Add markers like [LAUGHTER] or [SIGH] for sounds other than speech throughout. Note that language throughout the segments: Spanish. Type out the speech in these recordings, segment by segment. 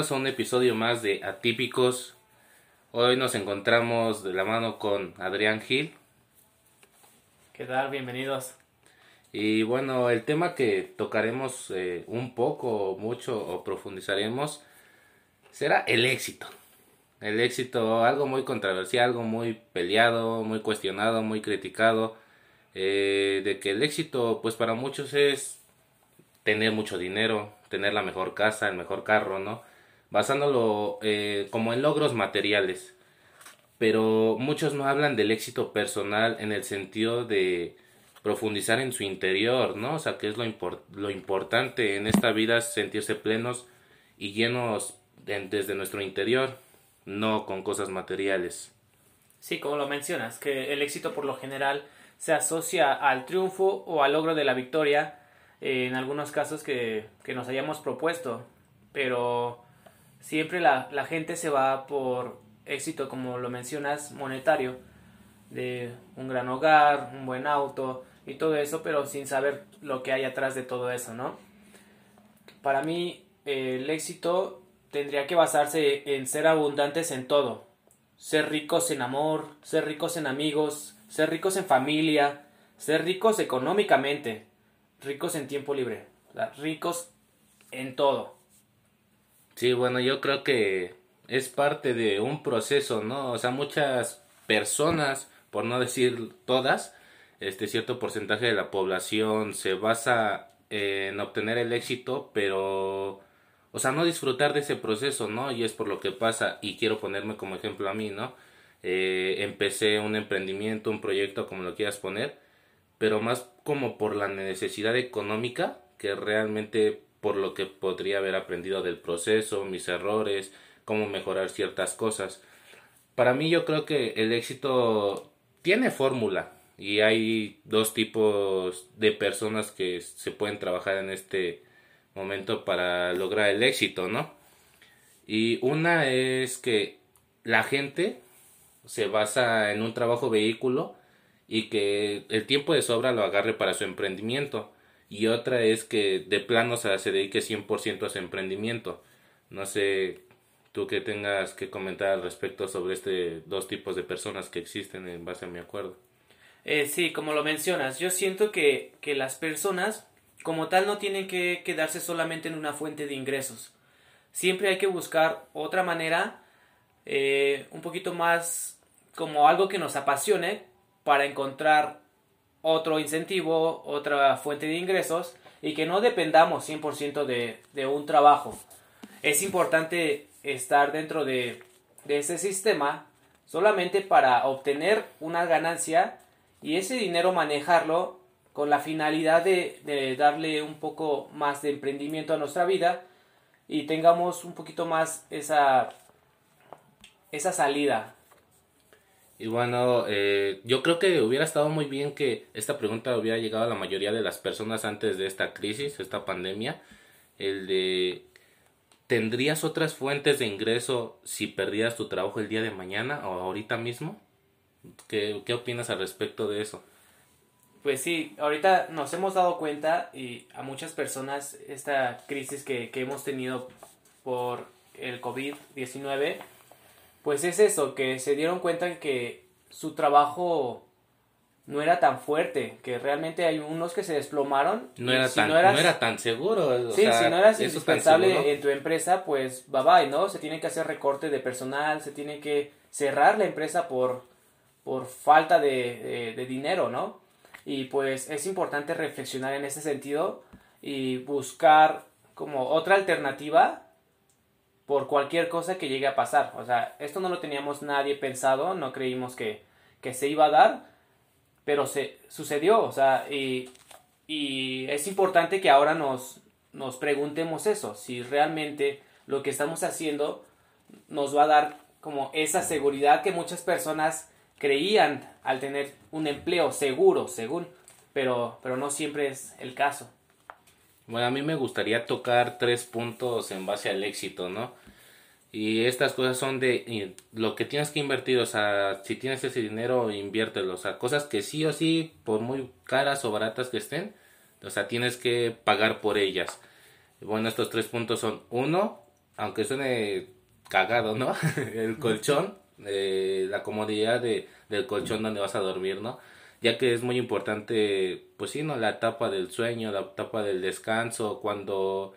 bienvenidos a un episodio más de Atípicos. Hoy nos encontramos de la mano con Adrián Gil. ¿Qué tal? Bienvenidos. Y bueno, el tema que tocaremos eh, un poco, mucho o profundizaremos será el éxito. El éxito, algo muy controversial, algo muy peleado, muy cuestionado, muy criticado. Eh, de que el éxito, pues para muchos es tener mucho dinero, tener la mejor casa, el mejor carro, ¿no? Basándolo eh, como en logros materiales. Pero muchos no hablan del éxito personal en el sentido de profundizar en su interior, ¿no? O sea, que es lo, lo importante en esta vida, sentirse plenos y llenos desde nuestro interior, no con cosas materiales. Sí, como lo mencionas, que el éxito por lo general se asocia al triunfo o al logro de la victoria, en algunos casos que, que, nos hayamos propuesto, pero siempre la, la, gente se va por éxito, como lo mencionas, monetario, de un gran hogar, un buen auto y todo eso, pero sin saber lo que hay atrás de todo eso, ¿no? Para mí el éxito tendría que basarse en ser abundantes en todo, ser ricos en amor, ser ricos en amigos, ser ricos en familia, ser ricos económicamente, ricos en tiempo libre, ricos en todo. Sí, bueno, yo creo que es parte de un proceso, ¿no? O sea, muchas personas, por no decir todas, este cierto porcentaje de la población se basa en obtener el éxito, pero, o sea, no disfrutar de ese proceso, ¿no? Y es por lo que pasa, y quiero ponerme como ejemplo a mí, ¿no? Eh, empecé un emprendimiento, un proyecto, como lo quieras poner, pero más como por la necesidad económica que realmente por lo que podría haber aprendido del proceso, mis errores, cómo mejorar ciertas cosas. Para mí yo creo que el éxito tiene fórmula y hay dos tipos de personas que se pueden trabajar en este momento para lograr el éxito, ¿no? Y una es que la gente se basa en un trabajo vehículo y que el tiempo de sobra lo agarre para su emprendimiento. Y otra es que de plano se dedique 100% a su emprendimiento. No sé, tú que tengas que comentar al respecto sobre este dos tipos de personas que existen en base a mi acuerdo. Eh, sí, como lo mencionas, yo siento que, que las personas como tal no tienen que quedarse solamente en una fuente de ingresos. Siempre hay que buscar otra manera, eh, un poquito más como algo que nos apasione, para encontrar otro incentivo, otra fuente de ingresos y que no dependamos 100% de, de un trabajo. Es importante estar dentro de, de ese sistema solamente para obtener una ganancia y ese dinero manejarlo con la finalidad de, de, darle un poco más de emprendimiento a nuestra vida y tengamos un poquito más esa, esa salida y bueno, eh, yo creo que hubiera estado muy bien que esta pregunta hubiera llegado a la mayoría de las personas antes de esta crisis, esta pandemia, el de ¿tendrías otras fuentes de ingreso si perdieras tu trabajo el día de mañana o ahorita mismo? ¿Qué, qué opinas al respecto de eso? Pues sí, ahorita nos hemos dado cuenta y a muchas personas esta crisis que, que hemos tenido por el COVID-19 pues es eso, que se dieron cuenta que su trabajo no era tan fuerte, que realmente hay unos que se desplomaron. No era, tan, no, era tan seguro. sí, si no eras indispensable en tu empresa, pues bye bye, ¿no? Se tiene que hacer recorte de personal, se tiene que cerrar la empresa por, por falta de, de dinero, ¿no? Y pues es importante reflexionar en ese sentido y buscar como otra alternativa por cualquier cosa que llegue a pasar. O sea, esto no lo teníamos nadie pensado, no creímos que, que se iba a dar, pero se sucedió. O sea, y, y es importante que ahora nos, nos preguntemos eso, si realmente lo que estamos haciendo nos va a dar como esa seguridad que muchas personas creían al tener un empleo seguro, según, pero, pero no siempre es el caso. Bueno, a mí me gustaría tocar tres puntos en base al éxito, ¿no? Y estas cosas son de lo que tienes que invertir, o sea, si tienes ese dinero, inviértelo, o sea, cosas que sí o sí, por muy caras o baratas que estén, o sea, tienes que pagar por ellas. Bueno, estos tres puntos son, uno, aunque suene cagado, ¿no? [LAUGHS] el colchón, eh, la comodidad de, del colchón donde vas a dormir, ¿no? Ya que es muy importante, pues sí, ¿no? La etapa del sueño, la etapa del descanso, cuando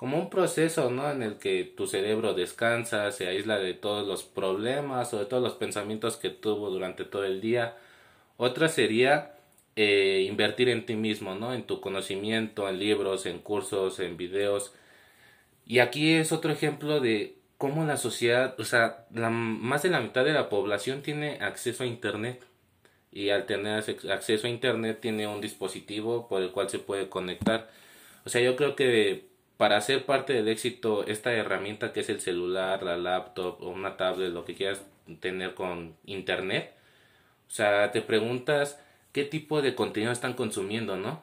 como un proceso, ¿no? En el que tu cerebro descansa, se aísla de todos los problemas o de todos los pensamientos que tuvo durante todo el día. Otra sería eh, invertir en ti mismo, ¿no? En tu conocimiento, en libros, en cursos, en videos. Y aquí es otro ejemplo de cómo la sociedad, o sea, la, más de la mitad de la población tiene acceso a Internet. Y al tener acceso a Internet tiene un dispositivo por el cual se puede conectar. O sea, yo creo que para ser parte del éxito, esta herramienta que es el celular, la laptop o una tablet, lo que quieras tener con internet, o sea, te preguntas qué tipo de contenido están consumiendo, ¿no?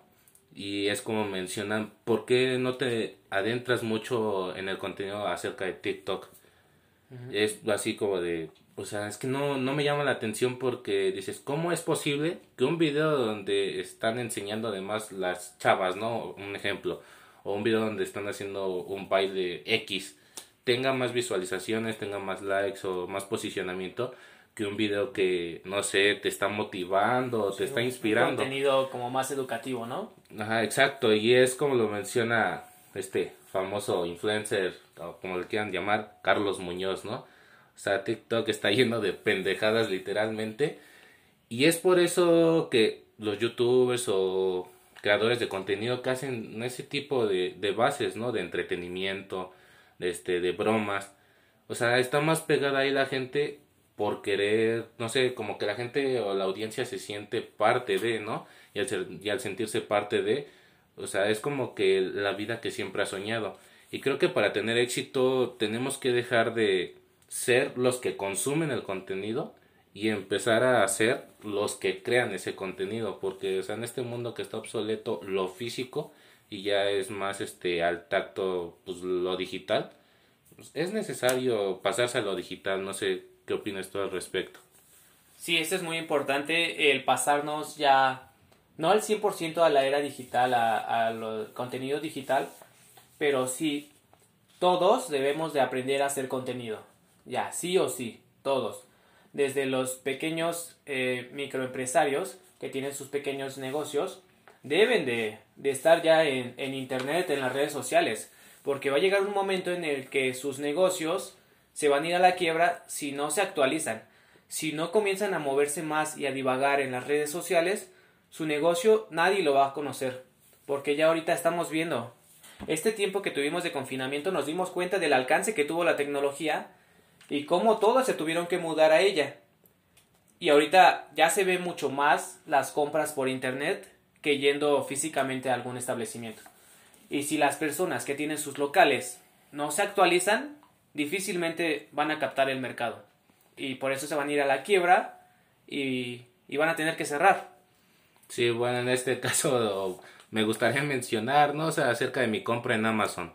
Y es como mencionan, ¿por qué no te adentras mucho en el contenido acerca de TikTok? Es así como de, o sea, es que no, no me llama la atención porque dices, ¿cómo es posible que un video donde están enseñando además las chavas, ¿no? Un ejemplo, o un video donde están haciendo un baile X tenga más visualizaciones, tenga más likes o más posicionamiento que un video que, no sé, te está motivando, te está inspirando. Un contenido como más educativo, ¿no? Ajá, exacto, y es como lo menciona este famoso influencer, o como le quieran llamar, Carlos Muñoz, ¿no? O sea, TikTok está lleno de pendejadas literalmente. Y es por eso que los youtubers o creadores de contenido que hacen ese tipo de, bases, ¿no? De entretenimiento, de, este, de bromas. O sea, está más pegada ahí la gente por querer, no sé, como que la gente o la audiencia se siente parte de, ¿no? Y al, ser, y al sentirse parte de, o sea, es como que la vida que siempre ha soñado. Y creo que para tener éxito tenemos que dejar de ser los que consumen el contenido y empezar a ser los que crean ese contenido porque o sea, en este mundo que está obsoleto lo físico y ya es más este al tacto pues lo digital pues, es necesario pasarse a lo digital no sé qué opinas tú al respecto. Sí esto es muy importante el pasarnos ya no al 100% a la era digital a, a contenido digital pero sí todos debemos de aprender a hacer contenido ya sí o sí todos desde los pequeños eh, microempresarios que tienen sus pequeños negocios, deben de, estar ya en, en, Internet, en las redes sociales, porque va a llegar un momento en el que sus negocios se van a ir a la quiebra si no se actualizan, si no comienzan a moverse más y a divagar en las redes sociales, su negocio nadie lo va a conocer, porque ya ahorita estamos viendo. Este tiempo que tuvimos de confinamiento nos dimos cuenta del alcance que tuvo la tecnología y cómo todos se tuvieron que mudar a ella. Y ahorita ya se ve mucho más las compras por internet que yendo físicamente a algún establecimiento. Y si las personas que tienen sus locales no se actualizan, difícilmente van a captar el mercado. Y por eso se van a ir a la quiebra y, van a tener que cerrar. Sí, bueno, en este [LAUGHS] caso me gustaría mencionar, ¿no? O acerca de mi compra en Amazon.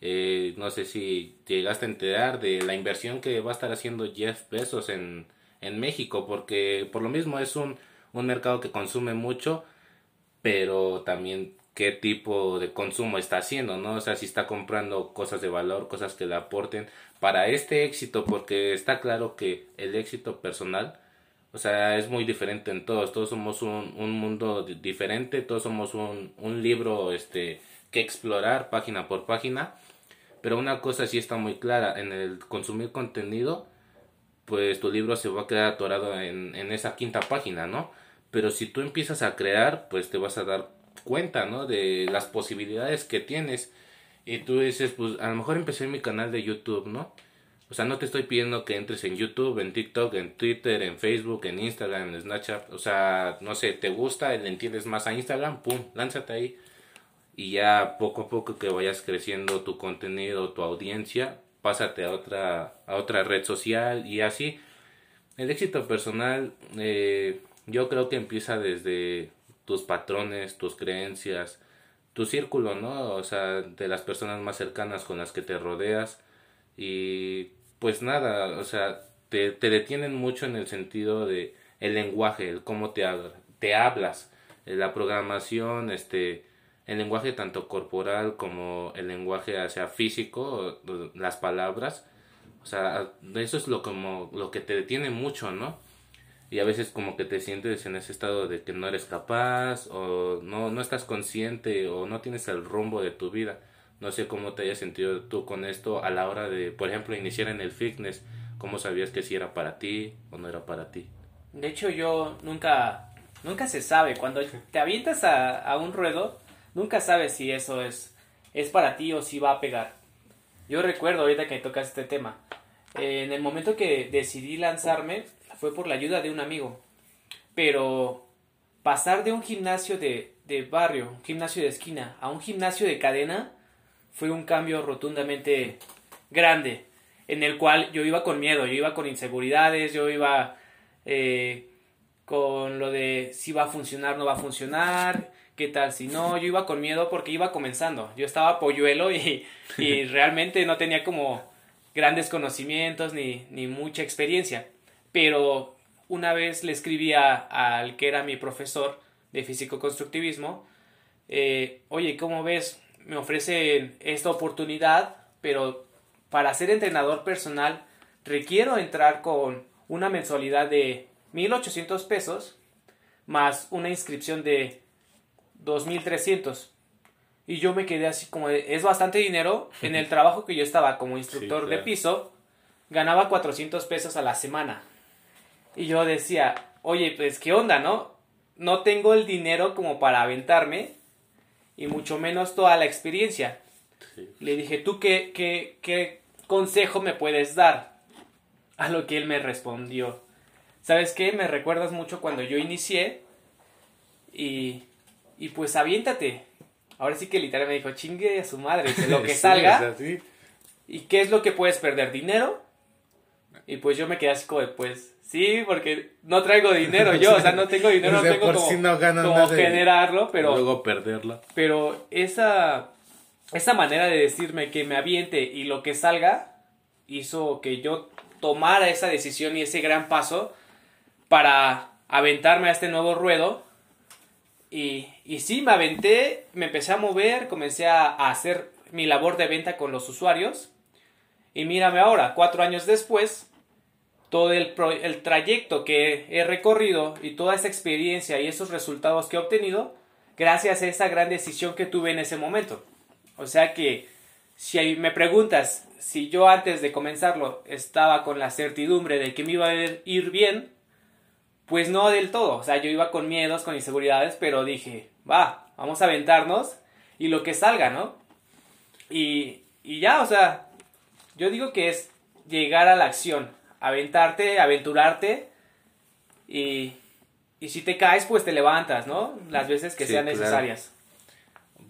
Eh, no sé si llegaste a enterar de la inversión que va a estar haciendo Jeff Bezos en, en México, porque por lo mismo es un, un mercado que consume mucho, pero también qué tipo de consumo está haciendo, ¿no? O sea, si está comprando cosas de valor, cosas que le aporten para este éxito, porque está claro que el éxito personal, o sea, es muy diferente en todos, todos somos un, un mundo diferente, todos somos un, un libro este que explorar página por página pero una cosa sí está muy clara, en el consumir contenido, pues tu libro se va a quedar atorado en, en esa quinta página, ¿no? Pero si tú empiezas a crear, pues te vas a dar cuenta, ¿no? De las posibilidades que tienes. Y tú dices, pues a lo mejor empecé mi canal de YouTube, ¿no? O sea, no te estoy pidiendo que entres en YouTube, en TikTok, en Twitter, en Facebook, en Instagram, en Snapchat. O sea, no sé, te gusta, le entiendes más a Instagram, pum, lánzate ahí y ya poco a poco que vayas creciendo tu contenido, tu audiencia, pásate a otra, a otra red social y así. El éxito personal eh, yo creo que empieza desde tus patrones, tus creencias, tu círculo, ¿no? O sea, de las personas más cercanas con las que te rodeas y pues nada, o sea, te, te detienen mucho en el sentido de el lenguaje, el cómo te, te hablas, la programación, este, el lenguaje tanto corporal como el lenguaje hacia físico, las palabras, o sea, eso es lo como lo que te detiene mucho, ¿no? Y a veces como que te sientes en ese estado de que no eres capaz o no no estás consciente o no tienes el rumbo de tu vida. No sé cómo te hayas sentido tú con esto a la hora de, por ejemplo, iniciar en el fitness. ¿Cómo sabías que si era para ti o no era para ti? De hecho, yo nunca, nunca se sabe. Cuando te avientas a, a un ruedo, nunca sabes si eso es, es para ti o si va a pegar. Yo recuerdo ahorita que tocas este tema. en el momento que decidí lanzarme fue por la ayuda de un amigo. Pero pasar de un gimnasio de, de barrio, un gimnasio de esquina, a un gimnasio de cadena, fue un cambio rotundamente grande, en el cual yo iba con miedo, yo iba con inseguridades, yo iba eh, con lo de si va a funcionar, no va a funcionar, qué tal si no, yo iba con miedo porque iba comenzando, yo estaba polluelo y, y [LAUGHS] realmente no tenía como grandes conocimientos ni, ni mucha experiencia, pero una vez le escribí al que era mi profesor de físico-constructivismo, eh, oye, ¿cómo ves? me ofrecen esta oportunidad, pero para ser entrenador personal requiero entrar con una mensualidad de 1.800 pesos más una inscripción de 2.300. Y yo me quedé así como, es bastante dinero. [LAUGHS] En el trabajo que yo estaba como instructor de piso, ganaba 400 pesos a la semana. Y yo decía, oye, pues, ¿qué onda, no? No tengo el dinero como para aventarme y mucho menos toda la experiencia. Le dije, ¿tú qué, qué, qué consejo me puedes dar? A lo que él me respondió, ¿sabes qué? Me recuerdas mucho cuando yo inicié y, y pues aviéntate. Ahora sí que literal me dijo, chingue a su madre, [LAUGHS] lo que salga. ¿Y qué es lo que puedes perder? ¿Dinero? Y pues yo me quedé así como, pues, Sí, porque no traigo dinero yo, o sea, no tengo dinero, [LAUGHS] no tengo como, generarlo, pero... Luego perderlo. Pero esa, esa manera de decirme que me aviente y lo que salga hizo que yo tomara esa decisión y ese gran paso para aventarme a este nuevo ruedo. Y, y sí, me aventé, me empecé a mover, comencé a, hacer mi labor de venta con los usuarios. Y mírame ahora, cuatro años después, todo el, el trayecto que he recorrido y toda esa experiencia y esos resultados que he obtenido gracias a esa gran decisión que tuve en ese momento. O sea que si me preguntas si yo antes de comenzarlo estaba con la certidumbre de que me iba a ir bien, pues no del todo. O sea, yo iba con miedos, con inseguridades, pero dije, va, vamos a aventarnos y lo que salga, ¿no? Y, y ya, o sea, yo digo que es llegar a la acción, aventarte, aventurarte y, y si te caes, pues te levantas, ¿no? Las veces que sean necesarias.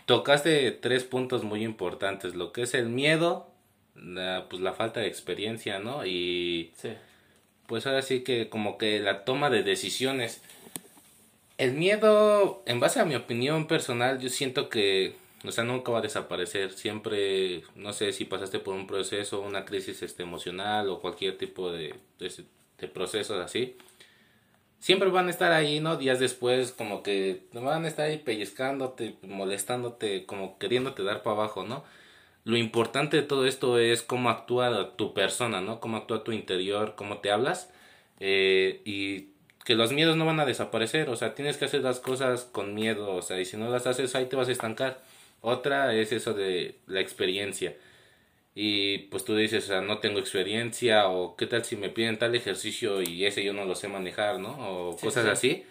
Tocaste tres puntos muy importantes, lo que es el miedo, la, pues la falta de experiencia, ¿no? Y pues ahora sí que como que la toma de decisiones. El miedo, en base a mi opinión personal, yo siento que o sea, nunca va a desaparecer. Siempre, no sé si pasaste por un proceso, una crisis este, emocional o cualquier tipo de, de, procesos así. Siempre van a estar ahí, ¿no? Días después, como que van a estar ahí pellizcándote, molestándote, como queriéndote dar para abajo, ¿no? Lo importante de todo esto es cómo actúa tu persona, ¿no? Cómo actúa tu interior, cómo te hablas. Eh, y que los miedos no van a desaparecer, o sea, tienes que hacer las cosas con miedo, o sea, y si no las haces ahí te vas a estancar. Otra es eso de la experiencia. Y pues tú dices, o sea, no tengo experiencia o qué tal si me piden tal ejercicio y ese yo no lo sé manejar, ¿no? O cosas así.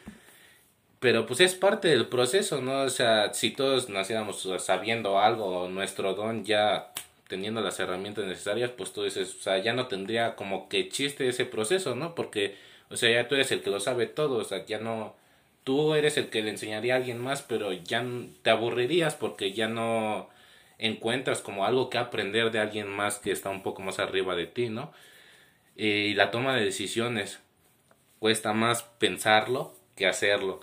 Pero pues es parte del proceso, ¿no? O sea, si todos naciéramos sabiendo algo, nuestro don ya teniendo las herramientas necesarias, pues tú dices, o sea, ya no tendría como que chiste ese proceso, ¿no? Porque, o sea, ya tú eres el que lo sabe todo, o sea, ya no tú eres el que le enseñaría a alguien más, pero ya te aburrirías porque ya no encuentras como algo que aprender de alguien más que está un poco más arriba de ti, ¿no? Y la toma de decisiones cuesta más pensarlo que hacerlo.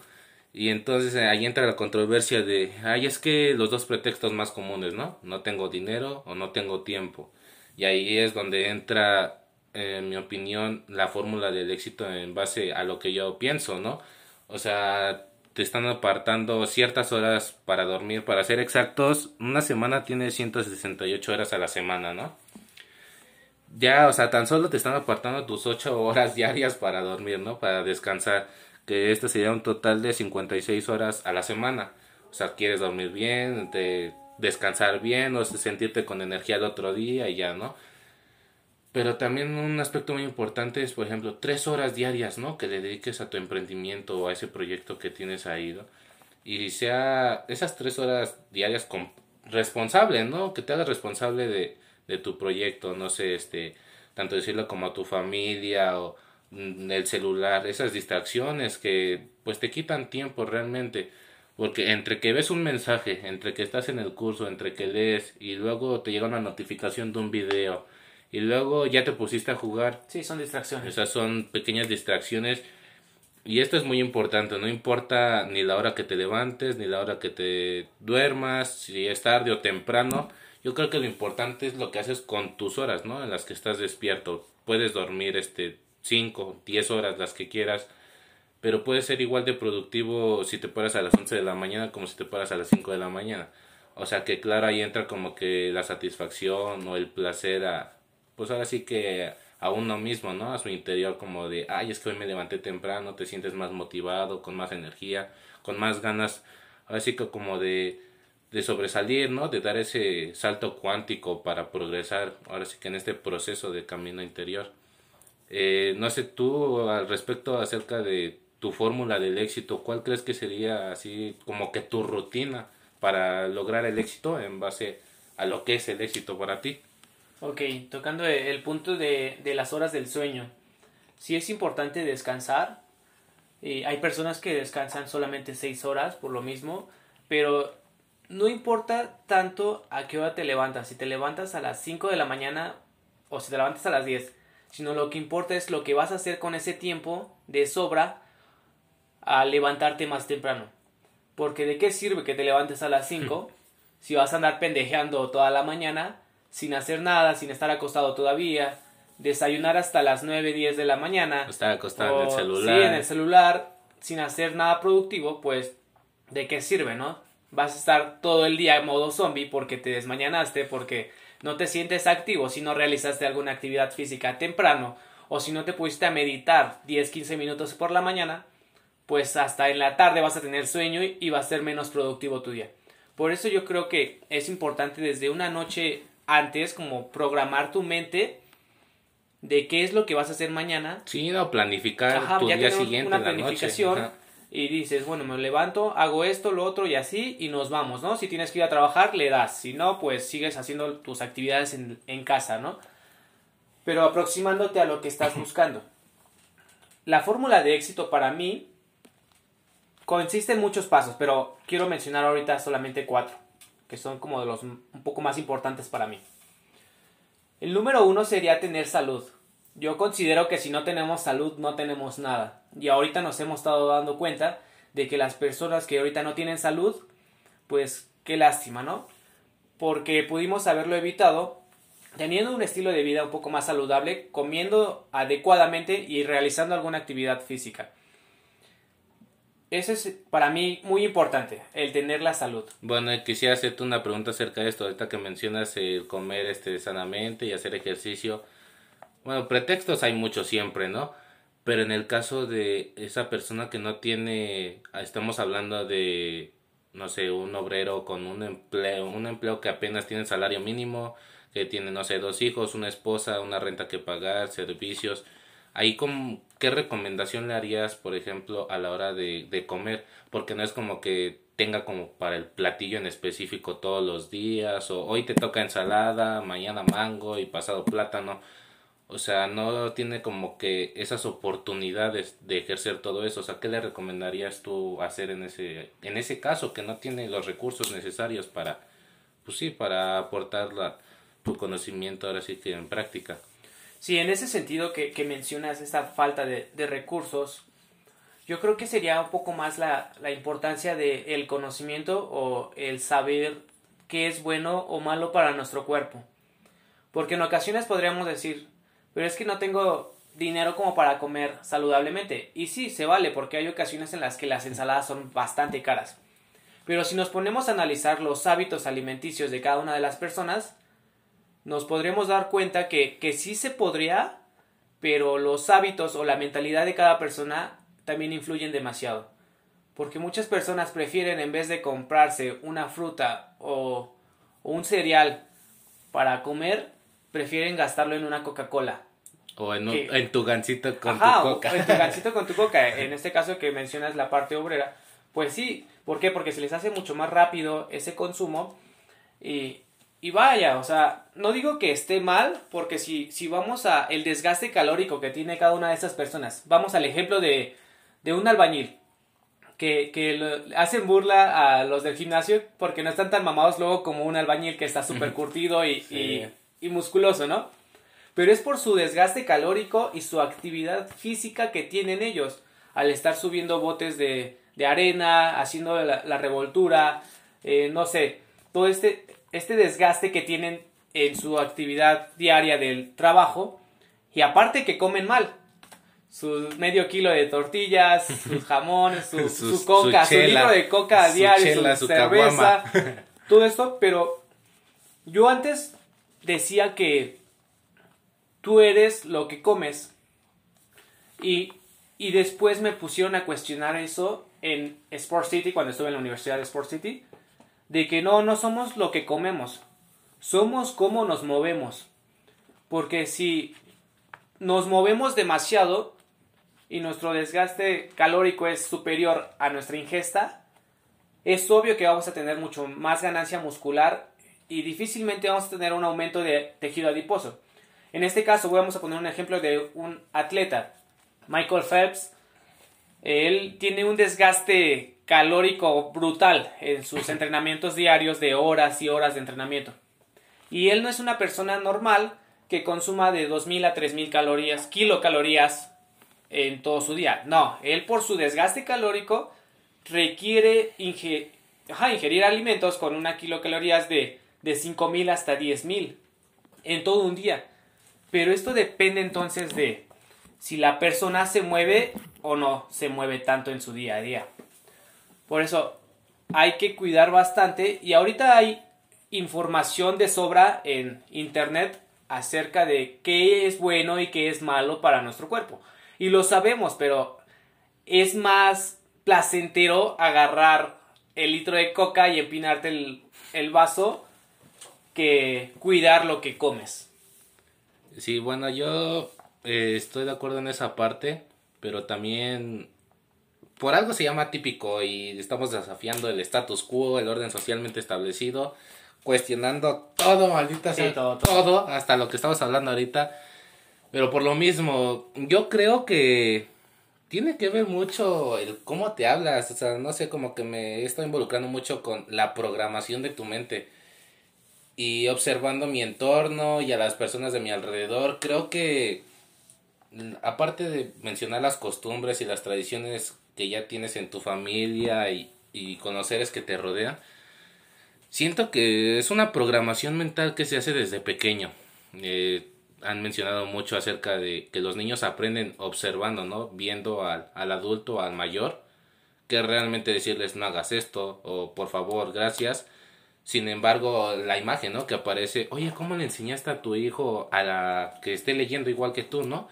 Y entonces eh, ahí entra la controversia de, ay, es que los dos pretextos más comunes, ¿no? No tengo dinero o no tengo tiempo. Y ahí es donde entra, en mi opinión, la fórmula del éxito en base a lo que yo pienso, ¿no? O sea, te están apartando ciertas horas para dormir. Para ser exactos, una semana tiene 168 horas a la semana, ¿no? Ya, o sea, tan solo te están apartando tus 8 horas [LAUGHS] diarias para dormir, ¿no? Para descansar. Que esto sería un total de 56 horas a la semana. O sea, quieres dormir bien, te descansar bien o sentirte con energía el otro día y ya, ¿no? Pero también un aspecto muy importante es, por ejemplo, tres horas diarias, ¿no? Que le dediques a tu emprendimiento o a ese proyecto que tienes ahí, ¿no? Y sea esas tres horas diarias con, responsable, ¿no? Que te hagas responsable de, de tu proyecto, no sé, este, tanto decirlo como a tu familia o el celular, esas distracciones que pues te quitan tiempo realmente. Porque entre que ves un mensaje, entre que estás en el curso, entre que lees y luego te llega una notificación de un video, y luego ya te pusiste a jugar. Sí, son distracciones. Esas son pequeñas distracciones. Y esto es muy importante, no importa ni la hora que te levantes, ni la hora que te duermas, si es tarde o temprano. Yo creo que lo importante es lo que haces con tus horas, ¿no? En las que estás despierto. Puedes dormir este 5, 10 horas, las que quieras, pero puedes ser igual de productivo si te paras a las 11 de la mañana como si te paras a las 5 de la mañana. O sea que claro, ahí entra como que la satisfacción o el placer a, pues ahora sí que a uno mismo, ¿no? A su interior como de, ay, es que hoy me levanté temprano, te sientes más motivado, con más energía, con más ganas, ahora sí que como de, de sobresalir, ¿no? De dar ese salto cuántico para progresar, ahora sí que en este proceso de camino interior. Eh, no sé tú al respecto acerca de tu fórmula del éxito, ¿cuál crees que sería así como que tu rutina para lograr el éxito en base a lo que es el éxito para ti? Ok, tocando el punto de, de las horas del sueño. Sí es importante descansar. Eh, hay personas que descansan solamente 6 horas por lo mismo, pero no importa tanto a qué hora te levantas. Si te levantas a las 5 de la mañana o si te levantas a las 10, sino lo que importa es lo que vas a hacer con ese tiempo de sobra a levantarte más temprano. Porque de qué sirve que te levantes a las 5 si vas a andar pendejeando toda la mañana sin hacer nada, sin estar acostado todavía, desayunar hasta las 9, 10 de la mañana. Estar acostado en el celular. Sí, en el celular, sin hacer nada productivo, pues, ¿de qué sirve, no? Vas a estar todo el día en modo zombie porque te desmañanaste, porque no te sientes activo si no realizaste alguna actividad física temprano, o si no te pusiste a meditar 10, 15 minutos por la mañana, pues hasta en la tarde vas a tener sueño y va a ser menos productivo tu día. Por eso yo creo que es importante desde una noche antes como programar tu mente de qué es lo que vas a hacer mañana. Sí, no, planificar tu día siguiente una planificación y dices, bueno, me levanto, hago esto, lo otro y así y nos vamos, ¿no? Si tienes que ir a trabajar, le das, si no, pues sigues haciendo tus actividades en, en casa, ¿no? Pero aproximándote a lo que estás buscando. La fórmula de éxito para mí consiste en muchos pasos, pero quiero mencionar ahorita solamente cuatro que son como de los un poco más importantes para mí. El número uno sería tener salud. Yo considero que si no tenemos salud no tenemos nada. Y ahorita nos hemos estado dando cuenta de que las personas que ahorita no tienen salud, pues qué lástima, ¿no? Porque pudimos haberlo evitado teniendo un estilo de vida un poco más saludable, comiendo adecuadamente y realizando alguna actividad física. Eso es para mí muy importante, el tener la salud. Bueno, quisiera hacerte una pregunta acerca de esto, ahorita que mencionas el comer este sanamente y hacer ejercicio. Bueno, pretextos hay muchos siempre, ¿no? Pero en el caso de esa persona que no tiene, estamos hablando de, no sé, un obrero con un empleo, un empleo que apenas tiene salario mínimo, que tiene, no sé, dos hijos, una esposa, una renta que pagar, servicios ahí con, ¿qué recomendación le harías, por ejemplo, a la hora de, de comer? Porque no es como que tenga como para el platillo en específico todos los días, o hoy te toca ensalada, mañana mango y pasado plátano. O sea, no tiene como que esas oportunidades de ejercer todo eso. O sea, ¿qué le recomendarías tú hacer en ese, en ese caso que no tiene los recursos necesarios para, pues sí, para aportar la, tu conocimiento ahora sí que en práctica? Sí, en ese sentido que, mencionas esa falta de, recursos, yo creo que sería un poco más la, importancia del el conocimiento o el saber qué es bueno o malo para nuestro cuerpo. Porque en ocasiones podríamos decir, pero es que no tengo dinero como para comer saludablemente. Y sí, se vale, porque hay ocasiones en las que las ensaladas son bastante caras. Pero si nos ponemos a analizar los hábitos alimenticios de cada una de las personas, nos podremos dar cuenta que, que sí se podría, pero los hábitos o la mentalidad de cada persona también influyen demasiado. Porque muchas personas prefieren en vez de comprarse una fruta o, un cereal para comer, prefieren gastarlo en una Coca-Cola. O en, tu gancito con tu coca. O en tu [LAUGHS] gancito con tu coca. En este caso que mencionas la parte obrera. Pues sí, ¿por qué? Porque se les hace mucho más rápido ese consumo y, y vaya, o sea, no digo que esté mal, porque si, si vamos a el desgaste calórico que tiene cada una de esas personas, vamos al ejemplo de, de un albañil, que, que hacen burla a los del gimnasio porque no están tan mamados luego como un albañil que está [LAUGHS] súper curtido y, y, y musculoso, ¿no? Pero es por su desgaste calórico y su actividad física que tienen ellos al estar subiendo botes de, de arena, haciendo la, revoltura, eh, no sé, todo este, este desgaste que tienen en su actividad diaria del trabajo y aparte que comen mal. Su medio kilo de tortillas, sus [LAUGHS] jamones, su, coca, su, litro de coca a diario, su, cerveza, todo esto, pero yo antes decía que tú eres lo que comes y, y después me pusieron a cuestionar eso en Sport City, cuando estuve en la Universidad de Sport City, de que no, no somos lo que comemos, somos cómo nos movemos. Porque si nos movemos demasiado y nuestro desgaste calórico es superior a nuestra ingesta, es obvio que vamos a tener mucho más ganancia muscular y difícilmente vamos a tener un aumento de tejido adiposo. En este caso vamos a poner un ejemplo de un atleta, Michael Phelps. Él tiene un desgaste calórico brutal en sus entrenamientos diarios de horas y horas de entrenamiento. Y él no es una persona normal que consuma de 2.000 a 3.000 calorías, kilocalorías en todo su día. No, él por su desgaste calórico requiere ingerir alimentos con una kilocalorías de, de 5.000 hasta 10.000 en todo un día. Pero esto depende entonces de si la persona se mueve o no se mueve tanto en su día a día. Por eso hay que cuidar bastante y ahorita hay información de sobra en internet acerca de qué es bueno y qué es malo para nuestro cuerpo. Y lo sabemos, pero es más placentero agarrar el litro de coca y empinarte el, vaso que cuidar lo que comes. Sí, bueno, yo eh, estoy de acuerdo en esa parte, pero también por algo se llama típico y estamos desafiando el status quo, el orden socialmente establecido, cuestionando todo, maldita sea, todo, hasta lo que estamos hablando ahorita. Pero por lo mismo, yo creo que tiene que ver mucho el cómo te hablas, o sea, no sé, como que me estoy involucrando mucho con la programación de tu mente y observando mi entorno y a las personas de mi alrededor, creo que aparte de mencionar las costumbres y las tradiciones que ya tienes en tu familia y, y con los seres que te rodean, siento que es una programación mental que se hace desde pequeño. Eh, han mencionado mucho acerca de que los niños aprenden observando, ¿no? Viendo al, al adulto, al mayor, que realmente decirles no hagas esto o por favor, gracias. Sin embargo, la imagen, ¿no? Que aparece, oye, ¿cómo le enseñaste a tu hijo a la que esté leyendo igual que tú, ¿no?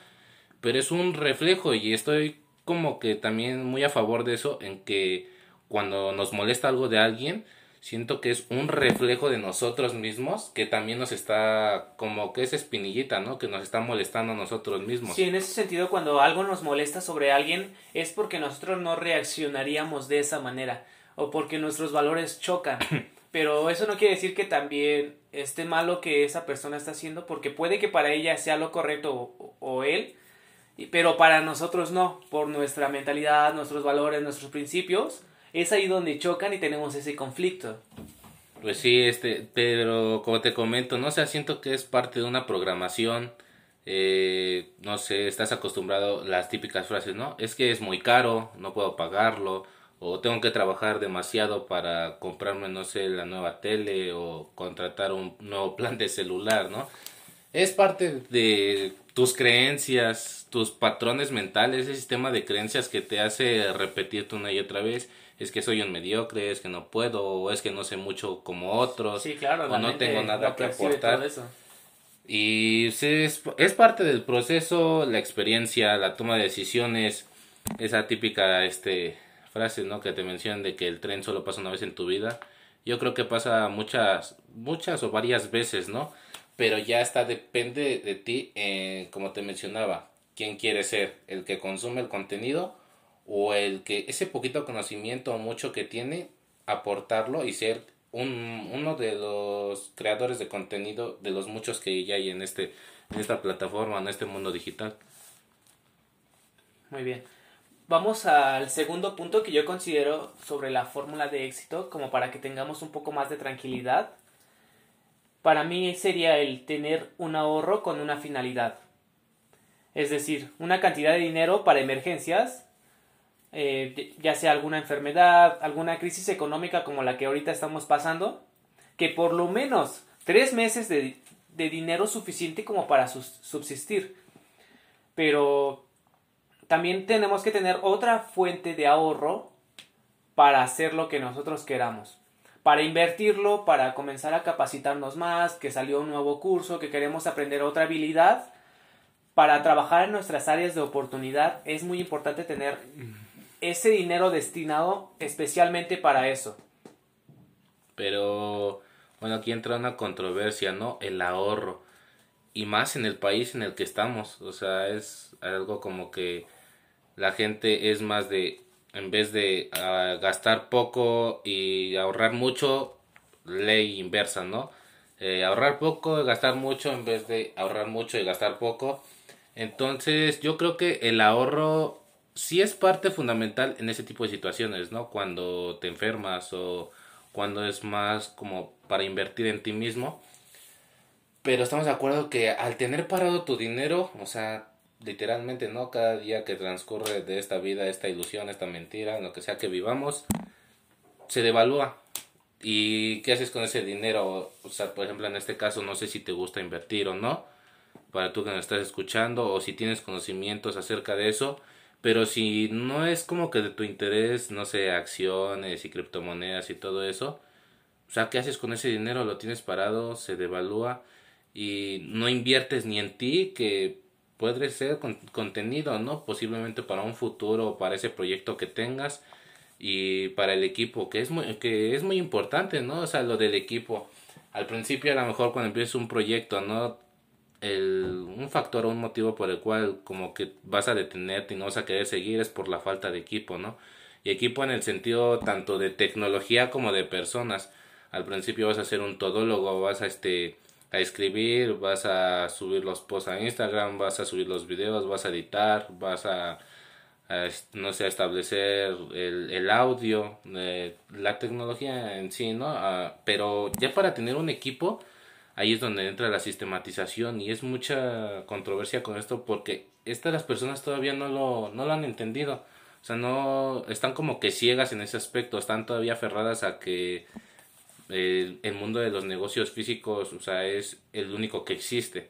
Pero es un reflejo y estoy como que también muy a favor de eso, en que cuando nos molesta algo de alguien, siento que es un reflejo de nosotros mismos que también nos está como que es espinillita, ¿no? Que nos está molestando a nosotros mismos. Sí, en ese sentido cuando algo nos molesta sobre alguien es porque nosotros no reaccionaríamos de esa manera o porque nuestros valores chocan. [COUGHS] Pero eso no quiere decir que también esté mal lo que esa persona está haciendo porque puede que para ella sea lo correcto o, él, pero para nosotros no, por nuestra mentalidad, nuestros valores, nuestros principios, es ahí donde chocan y tenemos ese conflicto. Pues sí, este, pero como te comento, no sé, siento que es parte de una programación, eh, no sé, estás acostumbrado a las típicas frases, ¿no? Es que es muy caro, no puedo pagarlo, o tengo que trabajar demasiado para comprarme, no sé, la nueva tele o contratar un nuevo [LAUGHS] plan de celular, ¿no? Es parte de tus creencias, tus patrones mentales, ese sistema de creencias que te hace repetirte una y otra vez, es que soy un mediocre, es que no puedo, o es que no sé mucho como otros, o no tengo nada que aportar. Y es, es parte del proceso, la experiencia, la toma de decisiones, esa típica este frase, ¿no? Que te mencionan de que el tren solo pasa una vez en tu vida. Yo creo que pasa muchas, muchas o varias veces, ¿no? Pero ya está, depende de ti, eh, como te mencionaba, quién quiere ser, el que consume el contenido o el que ese poquito conocimiento o mucho que tiene, aportarlo y ser un, uno de los creadores de contenido de los muchos que ya hay en, este, en esta plataforma, en este mundo digital. Muy bien. Vamos al segundo punto que yo considero sobre la fórmula de éxito, como para que tengamos un poco más de tranquilidad. Para mí sería el tener un ahorro con una finalidad. Es decir, una cantidad de dinero para emergencias, eh, ya sea alguna enfermedad, alguna crisis económica como la que ahorita estamos pasando, que por lo menos tres meses de, de dinero suficiente como para subsistir. Pero también tenemos que tener otra fuente de ahorro para hacer lo que nosotros queramos. Para invertirlo, para comenzar a capacitarnos más, que salió un nuevo curso, que queremos aprender otra habilidad. Para trabajar en nuestras áreas de oportunidad es muy importante tener ese dinero destinado especialmente para eso. Pero, bueno, aquí entra una controversia, ¿no? El ahorro. Y más en el país en el que estamos. O sea, es algo como que la gente es más de, en vez de ah, gastar poco y ahorrar mucho, ley inversa, ¿no? Eh, ahorrar poco y gastar mucho en vez de ahorrar mucho y gastar poco. Entonces yo creo que el ahorro sí es parte fundamental en ese tipo de situaciones, ¿no? Cuando te enfermas o cuando es más como para invertir en ti mismo. Pero estamos de acuerdo que al tener parado tu dinero, o sea, literalmente, ¿no? Cada día que transcurre de esta vida, esta ilusión, esta mentira, lo que sea que vivamos, se devalúa. ¿Y qué haces con ese dinero? O sea, por ejemplo, en este caso, no sé si te gusta invertir o no, para tú que nos estás escuchando, o si tienes conocimientos acerca de eso, pero si no es como que de tu interés, no sé, acciones y criptomonedas y todo eso, o sea, ¿qué haces con ese dinero? Lo tienes parado, se devalúa y no inviertes ni en ti, que puede ser contenido, ¿no? Posiblemente para un futuro, para ese proyecto que tengas y para el equipo, que es muy, que es muy importante, ¿no? O sea, lo del equipo. Al principio a lo mejor cuando empieces un proyecto, ¿no? El, un factor o un motivo por el cual como que vas a detenerte y no vas a querer seguir es por la falta de equipo, ¿no? Y equipo en el sentido tanto de tecnología como de personas. Al principio vas a ser un todólogo, vas a este a escribir, vas a subir los posts a Instagram, vas a subir los videos, vas a editar, vas a, no sé, a establecer el, el audio, eh, la tecnología en sí, ¿no? Ah, pero ya para tener un equipo, ahí es donde entra la sistematización y es mucha controversia con esto porque estas las personas todavía no lo, no lo han entendido. O sea, no están como que ciegas en ese aspecto, están todavía aferradas a que el, mundo de los negocios físicos, o sea, es el único que existe.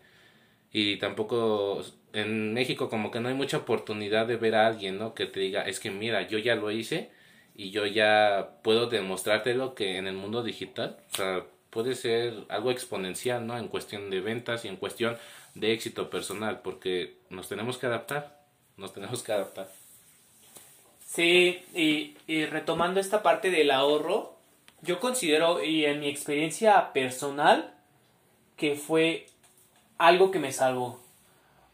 Y tampoco en México como que no hay mucha oportunidad de ver a alguien, ¿no? Que te diga, es que mira, yo ya lo hice y yo ya puedo demostrártelo que en el mundo digital, o sea, puede ser algo exponencial, ¿no? En cuestión de ventas y en cuestión de éxito personal, porque nos tenemos que adaptar, nos tenemos que adaptar. Sí, y, y retomando esta parte del ahorro, yo considero, y en mi experiencia personal, que fue algo que me salvó.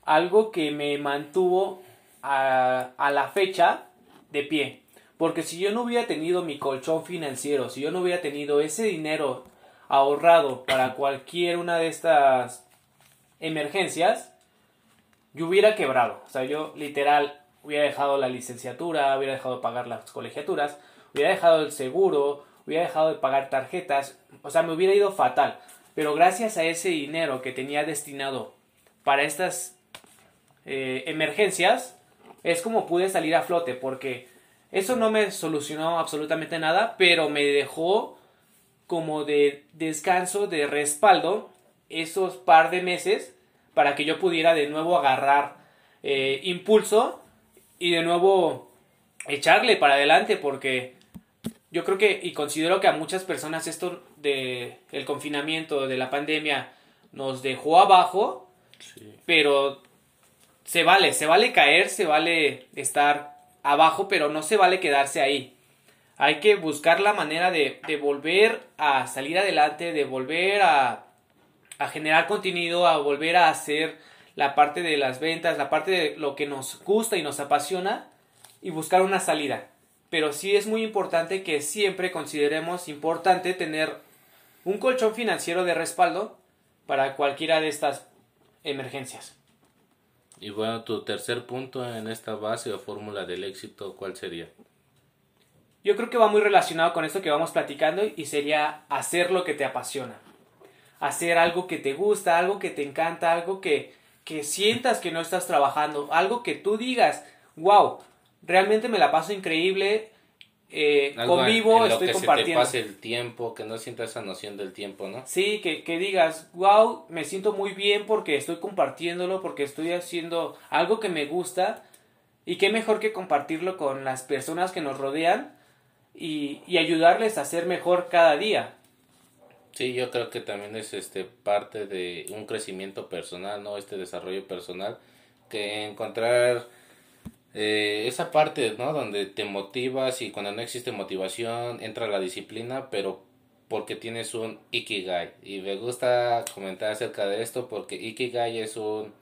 Algo que me mantuvo a, a la fecha de pie. Porque si yo no hubiera tenido mi colchón financiero, si yo no hubiera tenido ese dinero ahorrado para cualquier una de estas emergencias, yo hubiera quebrado. O sea, yo literal hubiera dejado la licenciatura, hubiera dejado de pagar las colegiaturas, hubiera dejado el seguro, hubiera dejado de pagar tarjetas, o sea, me hubiera ido fatal. Pero gracias a ese dinero que tenía destinado para estas eh, emergencias, es como pude salir a flote, porque eso no me solucionó absolutamente nada, pero me dejó como de descanso, de respaldo, esos par de meses para que yo pudiera de nuevo agarrar eh, impulso y de nuevo echarle para adelante porque yo creo que y considero que a muchas personas esto de el confinamiento de la pandemia nos dejó abajo pero se vale se vale caer se vale estar abajo pero no se vale quedarse ahí hay que buscar la manera de, de volver a salir adelante de volver a, a generar contenido a volver a hacer la parte de las ventas la parte de lo que nos gusta y nos apasiona y buscar una salida. Pero sí es muy importante que siempre consideremos importante tener un colchón financiero de respaldo para cualquiera de estas emergencias. Y bueno, tu tercer punto en esta base o fórmula del éxito, ¿cuál sería? Yo creo que va muy relacionado con esto que vamos platicando y sería hacer lo que te apasiona. Hacer algo que te gusta, algo que te encanta, algo que, que sientas que no estás trabajando, algo que tú digas, wow, realmente me la paso increíble. Eh, convivo, estoy compartiendo. Se te pase el tiempo, que no sientas esa noción del tiempo, ¿no? Sí, que, que digas, wow, me siento muy bien porque estoy compartiéndolo, porque estoy haciendo algo que me gusta. Y qué mejor que compartirlo con las personas que nos rodean y, y ayudarles a ser mejor cada día. Sí, yo creo que también es este parte de un crecimiento personal, ¿no? Este desarrollo personal, que encontrar eh, esa parte, ¿no? Donde te motivas y cuando no existe motivación entra la disciplina, pero porque tienes un ikigai. Y me gusta comentar acerca de esto porque ikigai es un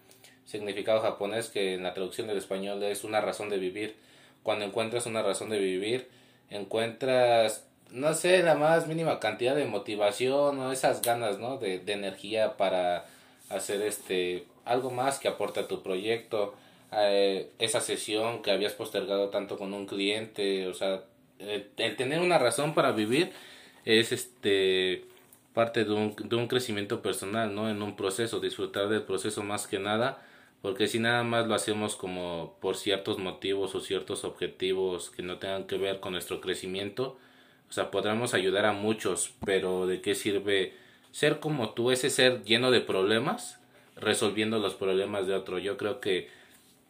significado japonés que en la traducción del español es una razón de vivir. Cuando encuentras una razón de vivir, encuentras, no sé, la más mínima cantidad de motivación o esas ganas, ¿no? De, de energía para hacer este algo más que aporte a tu proyecto eh, esa sesión que habías postergado tanto con un cliente, o sea, el, tener una razón para vivir es este parte de un, de un crecimiento personal, ¿no? En un proceso, disfrutar del proceso más que nada, porque si nada más lo hacemos como por ciertos motivos o ciertos objetivos que no tengan que ver con nuestro crecimiento, o sea, podremos ayudar a muchos, pero ¿de qué sirve ser como tú, ese ser lleno de problemas, resolviendo los problemas de otro? Yo creo que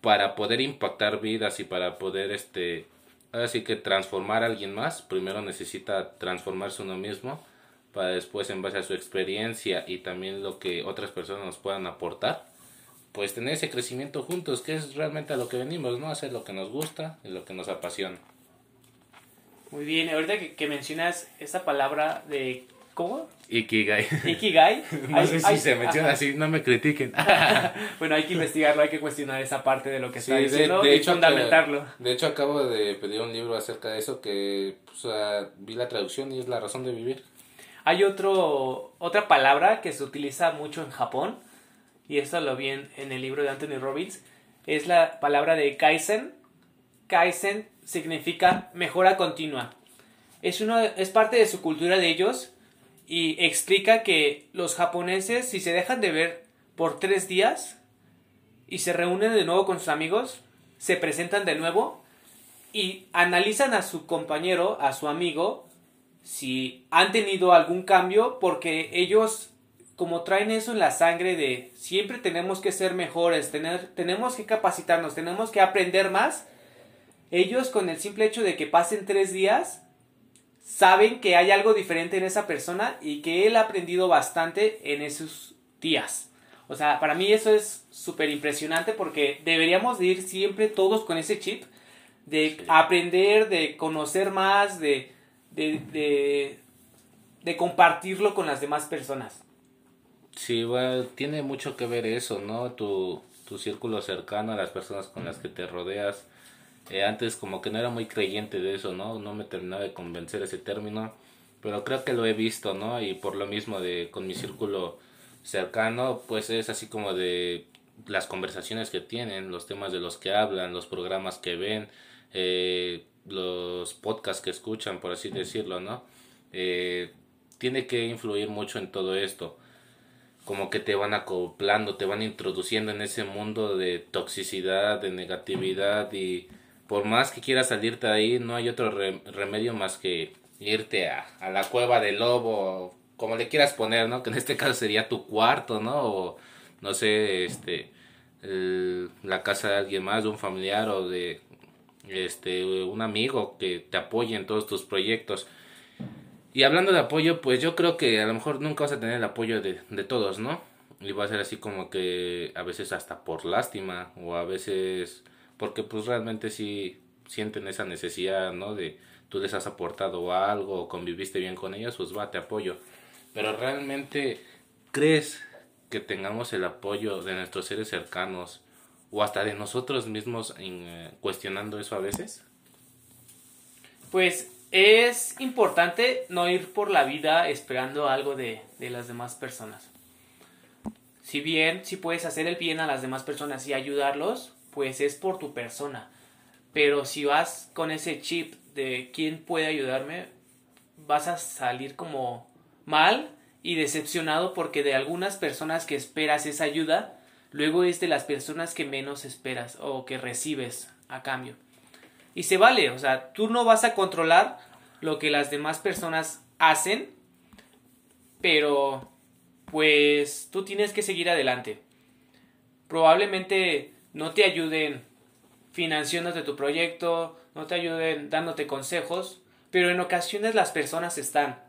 para poder impactar vidas y para poder este así que transformar a alguien más primero necesita transformarse uno mismo para después en base a su experiencia y también lo que otras personas nos puedan aportar pues tener ese crecimiento juntos que es realmente a lo que venimos no hacer lo que nos gusta y lo que nos apasiona. Muy bien ahorita que, que mencionas esa palabra de ¿Cómo? Ikigai. Ikigai. [LAUGHS] no sé si se menciona así, no me critiquen. [LAUGHS] bueno, hay que investigarlo, hay que cuestionar esa parte de lo que está diciendo de, hecho, fundamentarlo. De hecho, acabo de pedir un libro acerca de eso que pues, vi la traducción y es la razón de vivir. Hay otro, otra palabra que se utiliza mucho en Japón, y esto lo vi en, en el libro de Anthony Robbins, es la palabra de Kaizen. Kaizen significa mejora continua. Es, uno, es parte de su cultura de ellos y explica que los japoneses si se dejan de ver por tres días y se reúnen de nuevo con sus amigos, se presentan de nuevo y analizan a su compañero, a su amigo, si han tenido algún cambio, porque ellos como traen eso en la sangre de siempre tenemos que ser mejores, tener, tenemos que capacitarnos, tenemos que aprender más, ellos con el simple hecho de que pasen tres días saben que hay algo diferente en esa persona y que él ha aprendido bastante en esos días. O sea, para mí eso es súper impresionante porque deberíamos de ir siempre todos con ese chip de aprender, de conocer más, de, de, de, compartirlo con las demás personas. Sí, bueno, tiene mucho que ver eso, ¿no? Tu, tu círculo cercano, a las personas con las que te rodeas, eh, antes como que no era muy creyente de eso, ¿no? No me terminaba de convencer ese término, pero creo que lo he visto, ¿no? Y por lo mismo de con mi círculo cercano, pues es así como de las conversaciones que tienen, los temas de los que hablan, los programas que ven, eh, los podcasts que escuchan, por así decirlo, ¿no? Eh, tiene que influir mucho en todo esto como que te van acoplando, te van introduciendo en ese mundo de toxicidad, de negatividad y por más que quieras salirte de ahí, no hay otro remedio más que irte a, a, la cueva del lobo, como le quieras poner, ¿no? Que en este caso sería tu cuarto, ¿no? O no sé, este, la casa de alguien más, de un familiar o de este, un amigo que te apoye en todos tus proyectos. Y hablando de apoyo, pues yo creo que a lo mejor nunca vas a tener el apoyo de, de todos, ¿no? Y va a ser así como que a veces hasta por lástima o a veces porque pues realmente sí sienten esa necesidad, ¿no? De tú les has aportado algo o conviviste bien con ellos, pues va, te apoyo. Pero realmente crees que tengamos el apoyo de nuestros seres cercanos o hasta de nosotros mismos eh, cuestionando eso a veces? Pues es importante no ir por la vida esperando algo de, de las demás personas. Si bien si puedes hacer el bien a las demás personas y ayudarlos, pues es por tu persona. Pero si vas con ese chip de quién puede ayudarme, vas a salir como mal y decepcionado porque de algunas personas que esperas esa ayuda, luego es de las personas que menos esperas o que recibes a cambio. Y se vale, o sea, tú no vas a controlar lo que las demás personas hacen, pero pues tú tienes que seguir adelante. Probablemente no te ayuden financiándote tu proyecto, no te ayuden dándote consejos, pero en ocasiones las personas están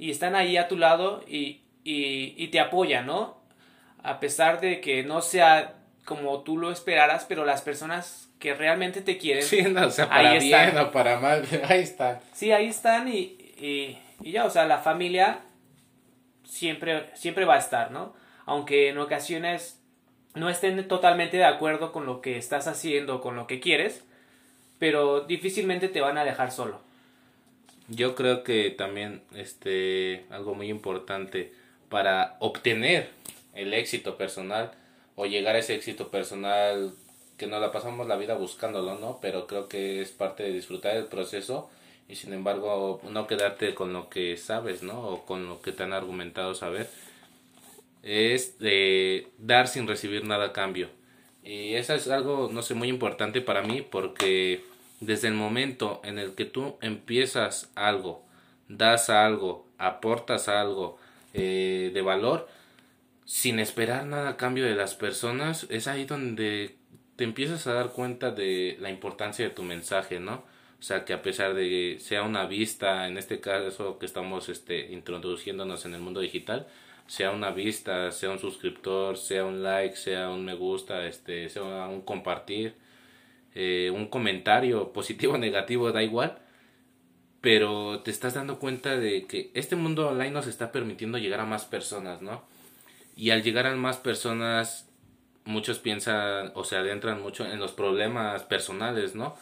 y están ahí a tu lado y, y, te apoyan, ¿no? A pesar de que no sea como tú lo esperaras, pero las personas que realmente te quieren. Sí, no, o sea, para bien o para mal, [LAUGHS] ahí están. Sí, ahí están y, y, y, ya, o sea, la familia siempre, siempre va a estar, ¿no? Aunque en ocasiones no estén totalmente de acuerdo con lo que estás haciendo, con lo que quieres, pero difícilmente te van a dejar solo. Yo creo que también este algo muy importante para obtener el éxito personal o llegar a ese éxito personal que nos la pasamos la vida buscándolo, ¿no? Pero creo que es parte de disfrutar el proceso y sin embargo no quedarte con lo que sabes, ¿no? O con lo que te han argumentado saber es de dar sin recibir nada a cambio. Y eso es algo, no sé, muy importante para mí porque desde el momento en el que tú empiezas algo, das algo, aportas algo eh, de valor, sin esperar nada a cambio de las personas, es ahí donde te empiezas a dar cuenta de la importancia de tu mensaje, ¿no? O sea, que a pesar de que sea una vista, en este caso que estamos este, introduciéndonos en el mundo digital, sea una vista, sea un suscriptor, sea un like, sea un me gusta, este, sea un compartir, eh, un comentario [LAUGHS] positivo o negativo, da igual. Pero te estás dando cuenta de que este mundo online nos está permitiendo llegar a más personas, ¿no? Y al llegar a más personas, muchos piensan o se adentran mucho en los problemas personales, ¿no?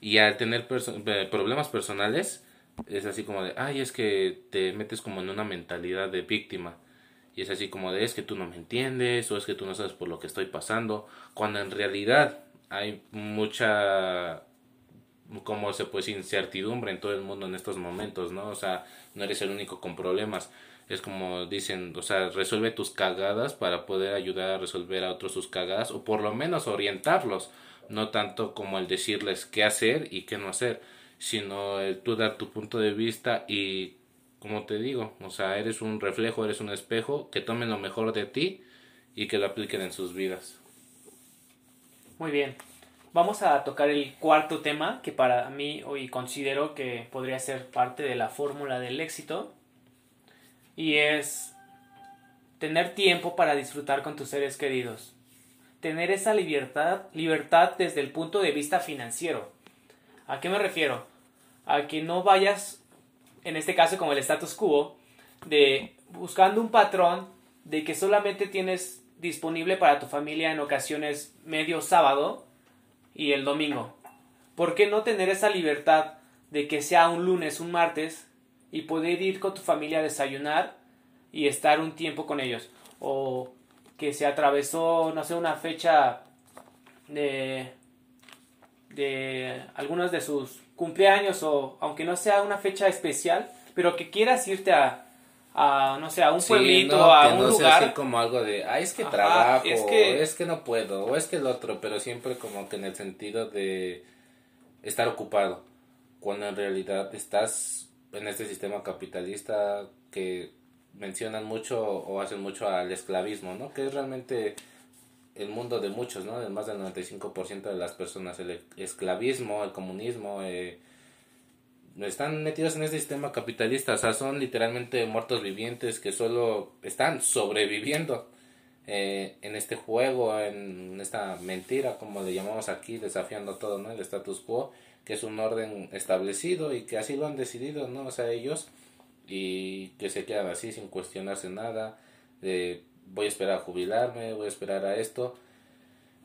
Y al tener eh, problemas personales, es así como de, ay, es que te metes como en una mentalidad de víctima y es así como de es que tú no me entiendes o es que tú no sabes por lo que estoy pasando, cuando en realidad hay mucha como se puede incertidumbre en todo el mundo en estos momentos, ¿no? O sea, no eres el único con problemas. Es como dicen, o sea, resuelve tus cagadas para poder ayudar a resolver a otros sus cagadas o por lo menos orientarlos, no tanto como el decirles qué hacer y qué no hacer, sino el tú dar tu punto de vista y como te digo, o sea, eres un reflejo, eres un espejo, que tomen lo mejor de ti y que lo apliquen en sus vidas. Muy bien. Vamos a tocar el cuarto tema que para mí hoy considero que podría ser parte de la fórmula del éxito y es tener tiempo para disfrutar con tus seres queridos. Tener esa libertad, libertad desde el punto de vista financiero. ¿A qué me refiero? A que no vayas en este caso como el status quo, de buscando un patrón de que solamente tienes disponible para tu familia en ocasiones medio sábado y el domingo. ¿Por qué no tener esa libertad de que sea un lunes, un martes y poder ir con tu familia a desayunar y estar un tiempo con ellos? O que se atravesó, no sé, una fecha de, de algunos de sus cumpleaños o aunque no sea una fecha especial, pero que quieras irte a, a no sé, a un pueblito, a un lugar. Así como algo de, ay, es que trabajo, es que... es que no puedo, o es que el otro, pero siempre como que en el sentido de estar ocupado, cuando en realidad estás en este sistema capitalista que mencionan mucho o hacen mucho al esclavismo, ¿no? Que es realmente el mundo de muchos, ¿no? De más del 95% de las personas, el esclavismo, el comunismo, eh, están metidos en este sistema capitalista, o sea, son literalmente muertos vivientes que solo están sobreviviendo eh, en este juego, en esta mentira, como le llamamos aquí, desafiando todo, ¿no? El status quo, que es un orden establecido y que así lo han decidido, ¿no? O sea, ellos y que se quedan así sin cuestionarse nada, de voy a esperar a jubilarme, voy a esperar a esto.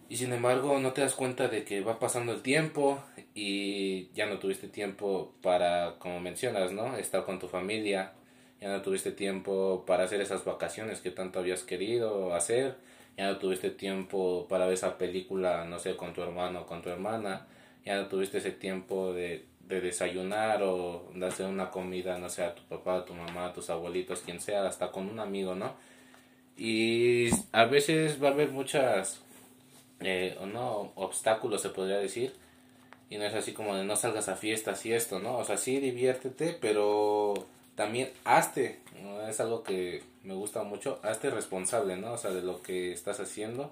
Y sin embargo no te das cuenta de que va pasando el tiempo y ya no tuviste tiempo para, como mencionas, ¿no? Estar con tu familia, ya no tuviste tiempo para hacer esas vacaciones que tanto habías querido hacer, ya no tuviste tiempo para ver esa película, no sé, con tu hermano o con tu hermana, ya no tuviste ese tiempo de, de desayunar o de hacer una comida, no sé, a tu papá, a tu mamá, a tus abuelitos, quien sea, hasta con un amigo, ¿no? Y a veces va a haber muchas, eh, no, obstáculos se podría decir, y no es así como de no salgas a fiestas y esto, ¿no? O sea, sí diviértete, pero también hazte, es algo que me gusta mucho, hazte responsable, ¿no? O sea, de lo que estás haciendo.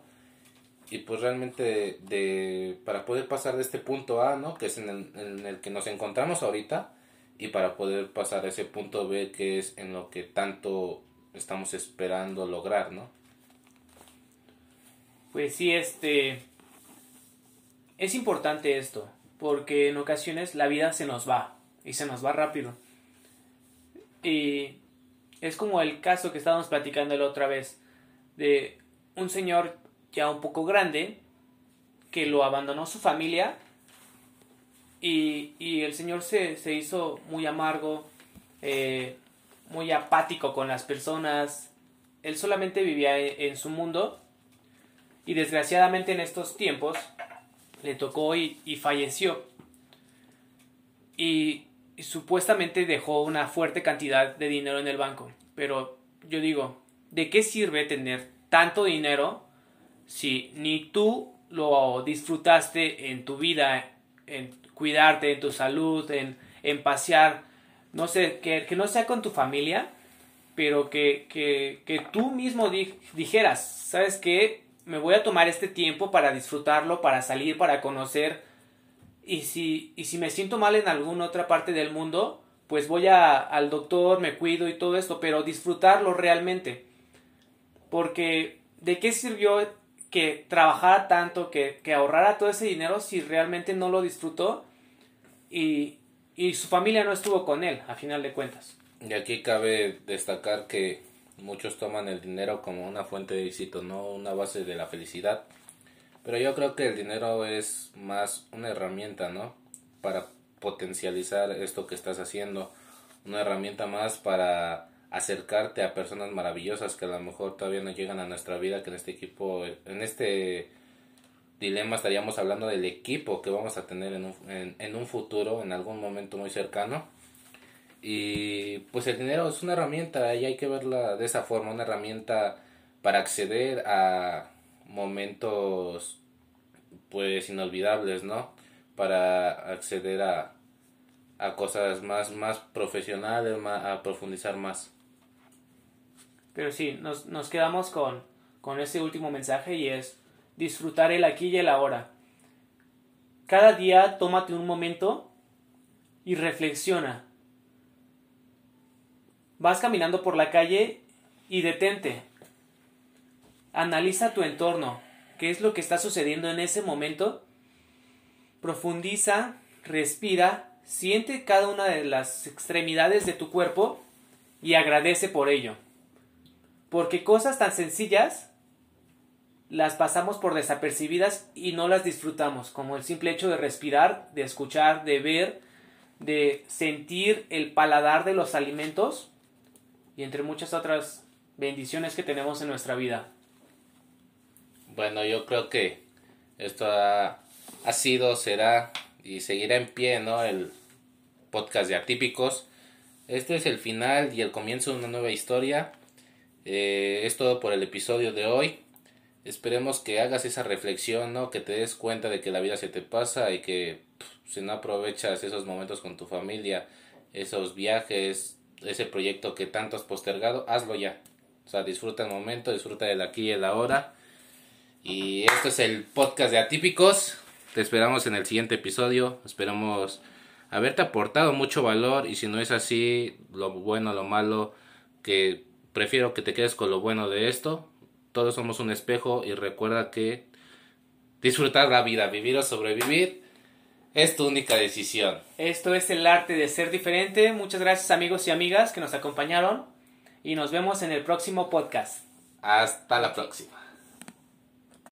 Y pues realmente de, para poder pasar de este punto A, ¿no? Que es en el, en el que nos encontramos ahorita, y para poder pasar a ese punto B, que es en lo que tanto estamos esperando lograr, ¿no? Pues sí, este... Es importante esto, porque en ocasiones la vida se nos va, y se nos va rápido. Y es como el caso que estábamos platicando la otra vez, de un señor ya un poco grande, que lo abandonó su familia, y, y el señor se, se hizo muy amargo, eh, muy apático con las personas. Él solamente vivía en, su mundo y desgraciadamente en estos tiempos le tocó y, falleció. Y, supuestamente dejó una fuerte cantidad de dinero en el banco. Pero yo digo, ¿de qué sirve tener tanto dinero si ni tú lo disfrutaste en tu vida, en cuidarte, en tu salud, en, en pasear no sé, que, que no sea con tu familia, pero que, que, que tú mismo dijeras, ¿sabes qué? Me voy a tomar este tiempo para disfrutarlo, para salir, para conocer. Y si, y si me siento mal en alguna otra parte del mundo, pues voy a, al doctor, me cuido y todo esto, pero disfrutarlo realmente. Porque, ¿de qué sirvió que trabajara tanto, que, que ahorrara todo ese dinero si realmente no lo disfrutó? Y, y su familia no estuvo con él, a final de cuentas. Y aquí cabe destacar que muchos toman el dinero como una fuente de éxito, no una base de la felicidad. Pero yo creo que el dinero es más una herramienta, ¿no? Para potencializar esto que estás haciendo. Una herramienta más para acercarte a personas maravillosas que a lo mejor todavía no llegan a nuestra vida, que en este equipo, en este dilema estaríamos hablando del equipo que vamos a tener en un, en, un futuro, en algún momento muy cercano. Y pues el dinero es una herramienta y hay que verla de esa forma, una herramienta para acceder a momentos pues inolvidables, ¿no? Para acceder a, a cosas más, más profesionales, a profundizar más. Pero sí, nos, nos quedamos con, con ese último mensaje y es disfrutar el aquí y el ahora. Cada día tómate un momento y reflexiona. Vas caminando por la calle y detente. Analiza tu entorno. ¿Qué es lo que está sucediendo en ese momento? Profundiza, respira, siente cada una de las extremidades de tu cuerpo y agradece por ello. Porque cosas tan sencillas las pasamos por desapercibidas y no las disfrutamos, como el simple hecho de respirar, de escuchar, de ver, de sentir el paladar de los alimentos y entre muchas otras bendiciones que tenemos en nuestra vida. Bueno, yo creo que esto ha, sido, será y seguirá en pie, ¿no? El podcast de Atípicos. Este es el final y el comienzo de una nueva historia. Eh, es todo por el episodio de hoy. Esperemos que hagas esa reflexión, ¿no? Que te des cuenta de que la vida se te pasa y que si no aprovechas esos momentos con tu familia, esos viajes, ese proyecto que tanto has postergado, hazlo ya. O sea, disfruta el momento, disfruta del aquí y el ahora. Y esto es el podcast de Atípicos. Te esperamos en el siguiente episodio. Esperamos haberte aportado mucho valor y si no es así, lo bueno, lo malo, que prefiero que te quedes con lo bueno de esto. Todos somos un espejo y recuerda que disfrutar la vida, vivir o sobrevivir es tu única decisión. Esto es el arte de ser diferente. Muchas gracias amigos y amigas que nos acompañaron y nos vemos en el próximo podcast. Hasta la próxima.